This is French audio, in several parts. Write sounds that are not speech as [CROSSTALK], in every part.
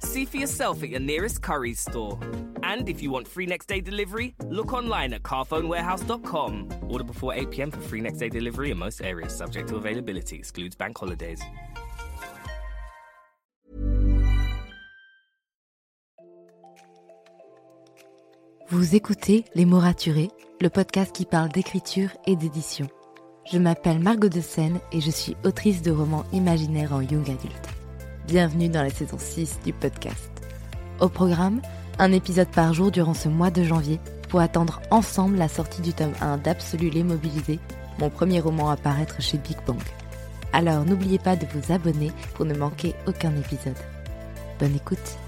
See for yourself at your nearest Curry's store. And if you want free next day delivery, look online at carphonewarehouse.com. Order before 8 pm for free next day delivery in most areas, subject to availability, excludes bank holidays. Vous écoutez Les mots raturés, le podcast qui parle d'écriture et d'édition. Je m'appelle Margot de Seine et je suis autrice de romans imaginaires en young adulte. Bienvenue dans la saison 6 du podcast. Au programme, un épisode par jour durant ce mois de janvier pour attendre ensemble la sortie du tome 1 d'Absolu les Mobilisés, mon premier roman à paraître chez Big Bang. Alors n'oubliez pas de vous abonner pour ne manquer aucun épisode. Bonne écoute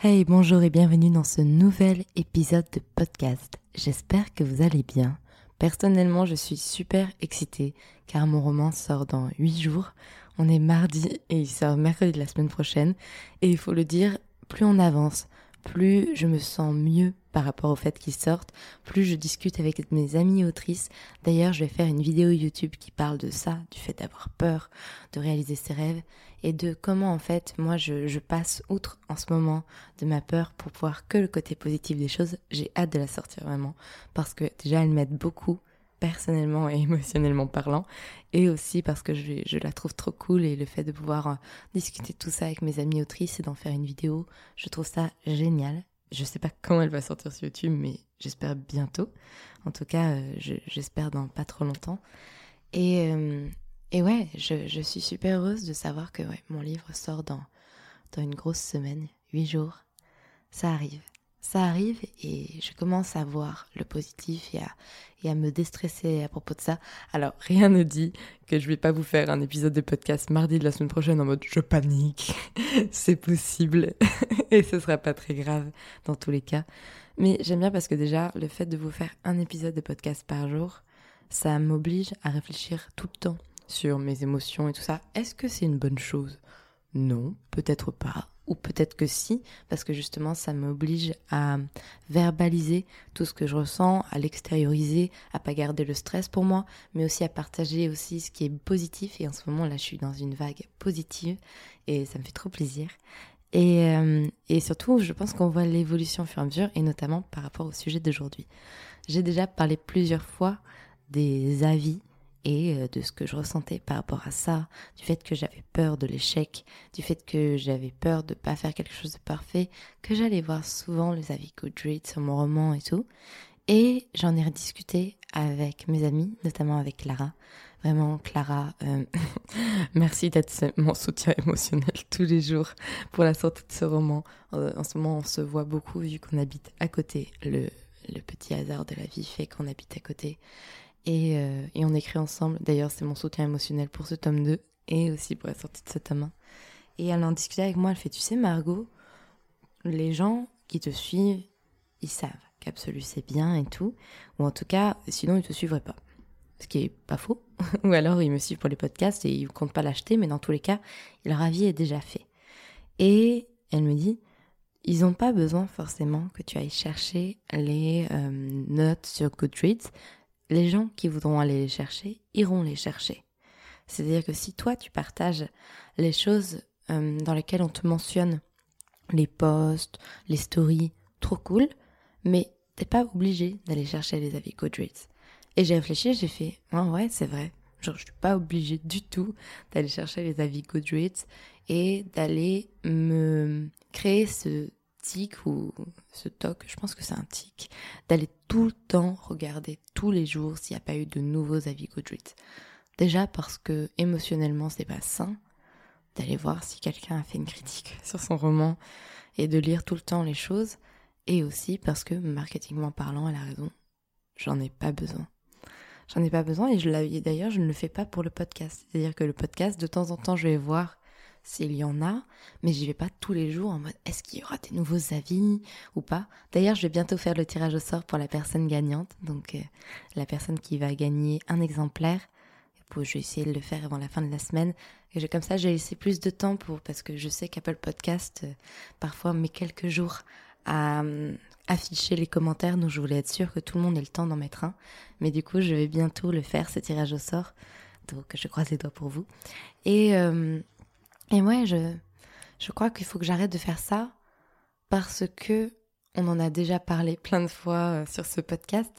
Hey, bonjour et bienvenue dans ce nouvel épisode de podcast. J'espère que vous allez bien. Personnellement, je suis super excitée car mon roman sort dans 8 jours. On est mardi et il sort mercredi de la semaine prochaine. Et il faut le dire, plus on avance, plus je me sens mieux par rapport au fait qu'il sorte, plus je discute avec mes amis autrices. D'ailleurs, je vais faire une vidéo YouTube qui parle de ça, du fait d'avoir peur, de réaliser ses rêves et de comment en fait moi je, passe outre en ce moment de ma peur pour voir que le côté positif des choses. J'ai hâte de la sortir vraiment parce que déjà elle m'aide beaucoup personnellement et [LAUGHS] émotionnellement parlant, et aussi parce que je, je, la trouve trop cool et le fait de pouvoir euh, discuter tout ça avec mes amis autrices et d'en faire une vidéo, je trouve ça génial. Je sais pas quand elle va sortir sur YouTube, mais j'espère bientôt. En tout cas, euh, j'espère dans pas trop longtemps. Et, euh, et ouais, je, suis super heureuse de savoir que mon livre sort dans, dans une grosse semaine, huit jours. Ça arrive ça arrive et je commence à voir le positif et à, me déstresser à propos de ça. Alors, rien ne dit que je vais pas vous faire un épisode de podcast mardi de la semaine prochaine en mode je panique. [LAUGHS] C'est possible [LAUGHS] et ce sera pas très grave dans tous les cas. Mais j'aime bien parce que déjà, le fait de vous faire un épisode de podcast par jour, ça m'oblige à réfléchir tout le temps sur mes émotions et tout ça. Est-ce que c'est une bonne chose? Non, peut-être pas ou peut-être que si, parce que justement ça m'oblige à verbaliser tout ce que je ressens, à l'extérioriser, à pas garder le stress pour moi, mais aussi à partager aussi ce qui est positif. Et en ce moment là, je suis dans une vague positive et ça me fait trop plaisir. Et, euh, et surtout, je pense qu'on voit l'évolution au fur et à mesure, et notamment par rapport au sujet d'aujourd'hui. J'ai déjà parlé plusieurs fois des avis et euh, de ce que je ressentais par rapport à ça, du fait que j'avais peur de l'échec, du fait que j'avais peur de pas faire quelque chose de parfait, que j'allais voir souvent les avis Goodreads sur mon roman et tout. Et j'en ai rediscuté avec mes amis, notamment avec Clara. Vraiment, Clara, euh, [LAUGHS] merci d'être mon soutien [LAUGHS] émotionnel tous les jours pour la sortie de ce roman. En ce moment, on se voit beaucoup vu qu'on habite à côté. Le petit hasard de la vie fait qu'on habite à côté. Et, euh, et, on écrit ensemble. D'ailleurs, c'est mon soutien émotionnel pour ce tome 2 et aussi pour la sortie de ce tome 1. Et elle en discutait avec moi, elle fait, tu sais Margot, les gens qui te suivent, ils savent qu'Absolu c'est bien et tout, ou en tout cas, sinon ils te suivraient pas. Ce qui est pas faux. [LAUGHS] ou alors ils me suivent pour les podcasts et ils comptent pas l'acheter, mais dans tous les cas, leur avis est déjà fait. Et elle me dit, ils n'ont pas besoin forcément que tu ailles chercher les euh, notes sur Goodreads les gens qui voudront aller les chercher iront les chercher. C'est-à-dire que si toi tu partages les choses euh, dans lesquelles on te mentionne les posts, les stories, trop cool, mais t'es pas obligé d'aller chercher les avis Goodreads. Et j'ai réfléchi, j'ai fait, ah ouais, c'est vrai. Genre, je suis pas obligée du tout d'aller chercher les avis Goodreads et d'aller me créer ce, ou ce toc, je pense que c'est un tic, d'aller tout le temps regarder tous les jours s'il n'y a pas eu de nouveaux avis Goodreads. Déjà parce que émotionnellement c'est pas sain d'aller voir si quelqu'un a fait une critique [LAUGHS] sur son roman et de lire tout le temps les choses. Et aussi parce que marketingment parlant, elle a raison, j'en ai pas besoin. J'en ai pas besoin et je d'ailleurs je ne le fais pas pour le podcast. C'est-à-dire que le podcast, de temps en temps, je vais voir s'il y en a, mais j'y vais pas tous les jours en mode est-ce qu'il y aura des nouveaux avis ou pas? D'ailleurs, je vais bientôt faire le tirage au sort pour la personne gagnante, donc euh, la personne qui va gagner un exemplaire. Je vais essayer de le faire avant la fin de la semaine. Et comme ça, j'ai laissé plus de temps pour parce que je sais qu'Apple Podcast euh, parfois met quelques jours à euh, afficher les commentaires, donc je voulais être sûre que tout le monde ait le temps d'en mettre un. Mais du coup, je vais bientôt le faire, ce tirage au sort. Donc je croise les doigts pour vous. Et et ouais, je, crois qu'il faut que j'arrête de faire ça parce que on en a déjà parlé [LAUGHS] plein de fois euh, sur ce podcast,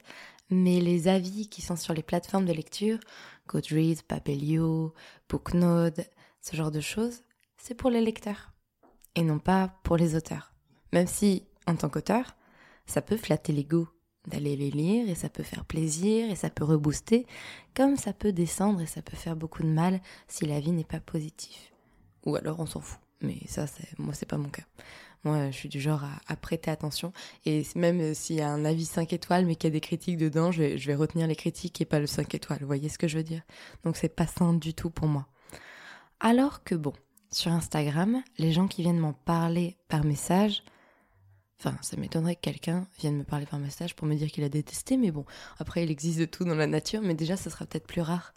mais les avis qui sont sur les plateformes de lecture, Goodreads, Babelio, Booknode, ce genre de choses, c'est pour les lecteurs et non pas pour les auteurs. Même si, en tant qu'auteur, ça peut flatter l'ego d'aller les lire et ça peut faire plaisir et ça peut rebooster, comme ça peut descendre et ça peut faire beaucoup de mal si l'avis n'est pas positif ou alors on s'en fout. Mais ça, moi, c'est pas mon cas. Moi, je suis du genre à, prêter attention. Et même euh, s'il y a un avis 5 étoiles, mais qu'il y a des critiques dedans, je vais, retenir les critiques et pas le 5 étoiles. Vous voyez ce que je veux dire? Donc, c'est pas sain du tout pour moi. Alors que bon, sur Instagram, les gens qui viennent m'en parler par message, Enfin, ça m'étonnerait que quelqu'un vienne me parler par message pour me dire qu'il a détesté, mais bon, après, il existe de tout dans la nature, mais déjà, ce sera peut-être plus rare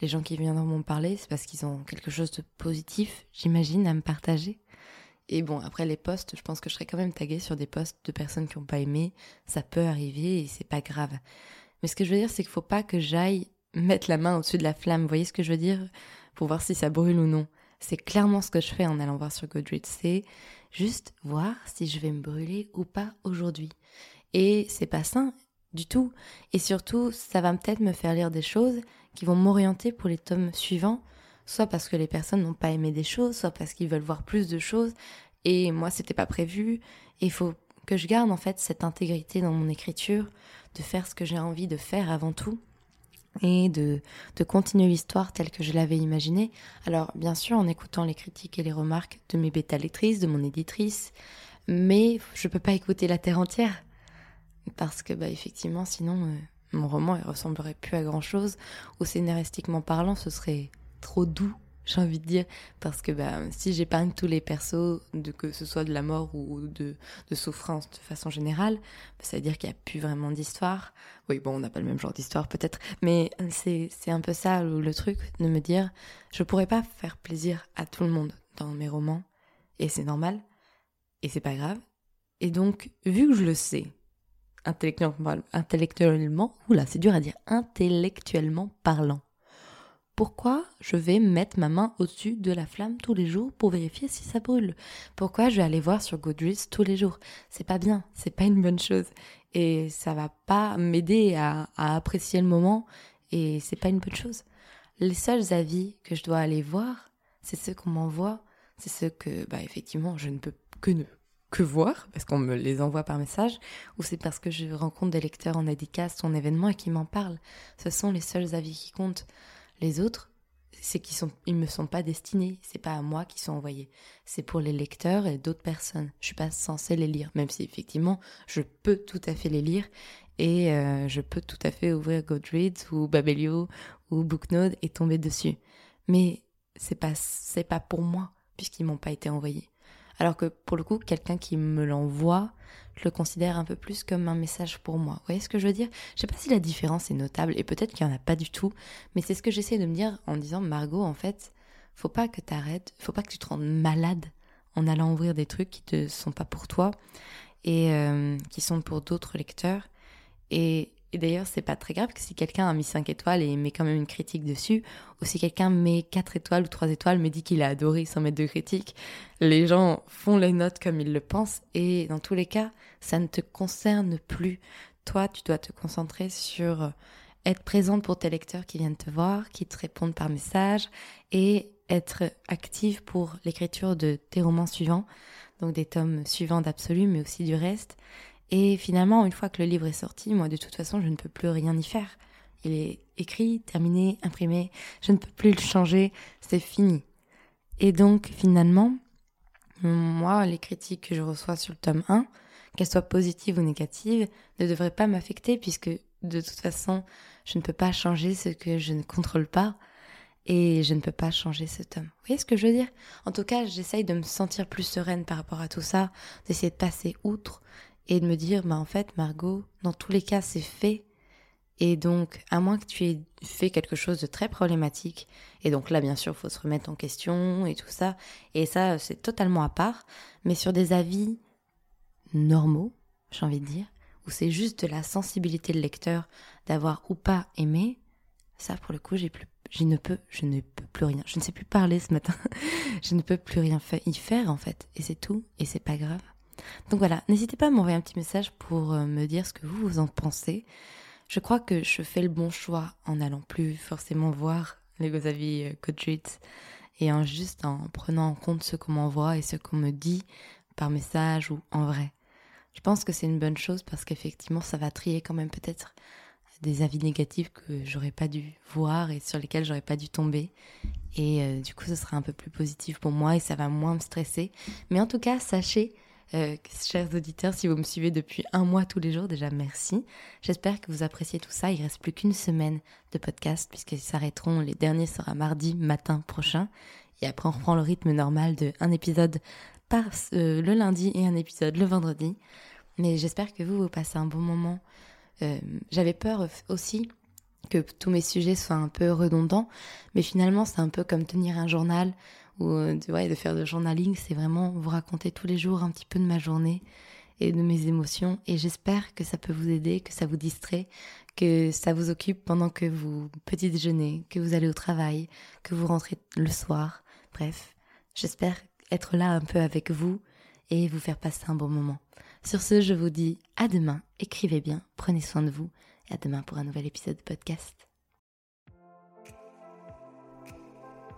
les gens qui viendront m'en parler, c'est parce qu'ils ont quelque chose de positif, j'imagine, à me partager. Et bon, après les posts, je pense que je serai quand même taguée sur des posts de personnes qui n'ont pas aimé. Ça peut arriver et c'est pas grave. Mais ce que je veux dire, c'est qu'il faut pas que j'aille mettre la main au-dessus de la flamme. Vous voyez ce que je veux dire? Pour voir si ça brûle ou non. C'est clairement ce que je fais en allant voir sur Goodreads. C'est juste voir si je vais me brûler ou pas aujourd'hui. Et c'est pas sain du tout. Et surtout, ça va peut-être me faire lire des choses qui vont m'orienter pour les tomes suivants, soit parce que les personnes n'ont pas aimé des choses, soit parce qu'ils veulent voir plus de choses, et moi c'était pas prévu, et il faut que je garde en fait cette intégrité dans mon écriture, de faire ce que j'ai envie de faire avant tout, et de, de continuer l'histoire telle que je l'avais imaginée. Alors bien sûr en écoutant les critiques et les remarques de mes bêta lectrices, de mon éditrice, mais je peux pas écouter la terre entière parce que bah effectivement sinon euh, mon roman il ressemblerait plus à grand chose ou scénaristiquement parlant ce serait trop doux [LAUGHS] j'ai envie de dire. Parce que bah, si j'épargne tous les persos de que ce soit de la mort ou de, de souffrance de façon générale bah, ça veut dire qu'il n'y a plus vraiment d'histoire. Oui bon on n'a pas le même genre d'histoire peut-être. Mais c'est un peu ça le, le, truc de me dire je pourrais pas faire plaisir à tout le monde dans mes romans. Et c'est normal. Et c'est pas grave. Et donc vu que je le sais intellectuellement, intellectuellement, oula, c'est dur à dire, intellectuellement parlant. Pourquoi je vais mettre ma main au-dessus de la flamme tous les jours pour vérifier si ça brûle? Pourquoi je vais aller voir sur Goodreads tous les jours? C'est pas bien, c'est pas une bonne chose. Et ça va pas m'aider à, à apprécier le moment et c'est pas une bonne chose. Les seuls avis que je dois aller voir, c'est ceux qu'on m'envoie, c'est ceux que, bah, effectivement, je ne peux que ne que voir, parce qu'on me les envoie par message, ou c'est parce que je rencontre des lecteurs en dédicace en événement et qui m'en parlent. Ce sont les seuls avis qui comptent. Les autres, c'est qu'ils sont, ils me sont pas destinés. C'est pas à moi qu'ils sont envoyés. C'est pour les lecteurs et d'autres personnes. Je suis pas censée les lire, même si effectivement, je peux tout à fait les lire et euh, je peux tout à fait ouvrir Goodreads ou Babelio ou Booknode et tomber dessus. Mais c'est pas, c'est pas pour moi puisqu'ils m'ont pas été envoyés. Alors que pour le coup, quelqu'un qui me l'envoie, je le considère un peu plus comme un message pour moi. Vous voyez ce que je veux dire? Je sais pas si la différence est notable et peut-être qu'il n'y en a pas du tout, mais c'est ce que j'essaie de me dire en disant Margot, en fait, faut pas que tu faut pas que tu te rendes malade en allant ouvrir des trucs qui ne sont pas pour toi et euh, qui sont pour d'autres lecteurs. Et et d'ailleurs, c'est pas très grave que si quelqu'un a mis 5 étoiles et met quand même une critique dessus, ou si quelqu'un met 4 étoiles ou 3 étoiles, me dit qu'il a adoré sans mettre de critique, les gens font les notes comme ils le pensent et dans tous les cas, ça ne te concerne plus. Toi, tu dois te concentrer sur être présente pour tes lecteurs qui viennent te voir, qui te répondent par message et être active pour l'écriture de tes romans suivants. donc des tomes suivants d'Absolu, mais aussi du reste. Et finalement, une fois que le livre est sorti, moi, de toute façon, je ne peux plus rien y faire. Il est écrit, terminé, imprimé, je ne peux plus le changer, c'est fini. Et donc, finalement, moi, les critiques que je reçois sur le tome 1, qu'elles soient positives ou négatives, ne devraient pas m'affecter puisque de toute façon, je ne peux pas changer ce que je ne contrôle pas et je ne peux pas changer ce tome. Vous voyez ce que je veux dire? En tout cas, j'essaye de me sentir plus sereine par rapport à tout ça, d'essayer de passer outre et de me dire, bah en fait, Margot, dans tous les cas, c'est fait. Et donc, à moins que tu aies fait quelque chose de très problématique, et donc là, bien sûr, faut se remettre en question et tout ça, et ça, c'est totalement à part, mais sur des avis normaux, j'ai envie de dire, où c'est juste de la sensibilité de lecteur d'avoir ou pas aimé, ça, pour le coup, j'ai plus, je ne peux, je ne peux plus rien. Je ne sais plus parler ce matin. [LAUGHS] je ne peux plus rien y faire, en fait. Et c'est tout. Et c'est pas grave. Donc voilà. N'hésitez pas à m'envoyer un petit message pour euh, me dire ce que vous, vous en pensez. Je crois que je fais le bon choix en n'allant plus forcément voir les avis euh, Goodreads et en juste en prenant en compte ce qu'on m'envoie et ce qu'on me dit par message ou en vrai. Je pense que c'est une bonne chose parce qu'effectivement, ça va trier quand même peut-être des avis négatifs que j'aurais pas dû voir et sur lesquels j'aurais pas dû tomber. Et euh, du coup, ce sera un peu plus positif pour moi et ça va moins me stresser. Mais en tout cas, sachez, euh, chers auditeurs, si vous me suivez depuis un mois tous les jours, déjà merci. J'espère que vous appréciez tout ça. Il reste plus qu'une semaine de podcast puisqu'ils s'arrêteront. Les derniers sera mardi matin prochain. Et après, on reprend le rythme normal de un épisode par euh, le lundi et un épisode le vendredi. Mais j'espère que vous, vous passez un bon moment. Euh, j'avais peur aussi que tous mes sujets soient un peu redondants, mais finalement c'est un peu comme tenir un journal ou euh, ouais, de faire de journaling, c'est vraiment vous raconter tous les jours un petit peu de ma journée et de mes émotions et j'espère que ça peut vous aider, que ça vous distrait, que ça vous occupe pendant que vous petit déjeunez, que vous allez au travail, que vous rentrez le soir. Bref, j'espère être là un peu avec vous et vous faire passer un bon moment. Sur ce, je vous dis à demain, écrivez bien, prenez soin de vous et à demain pour un nouvel épisode de podcast.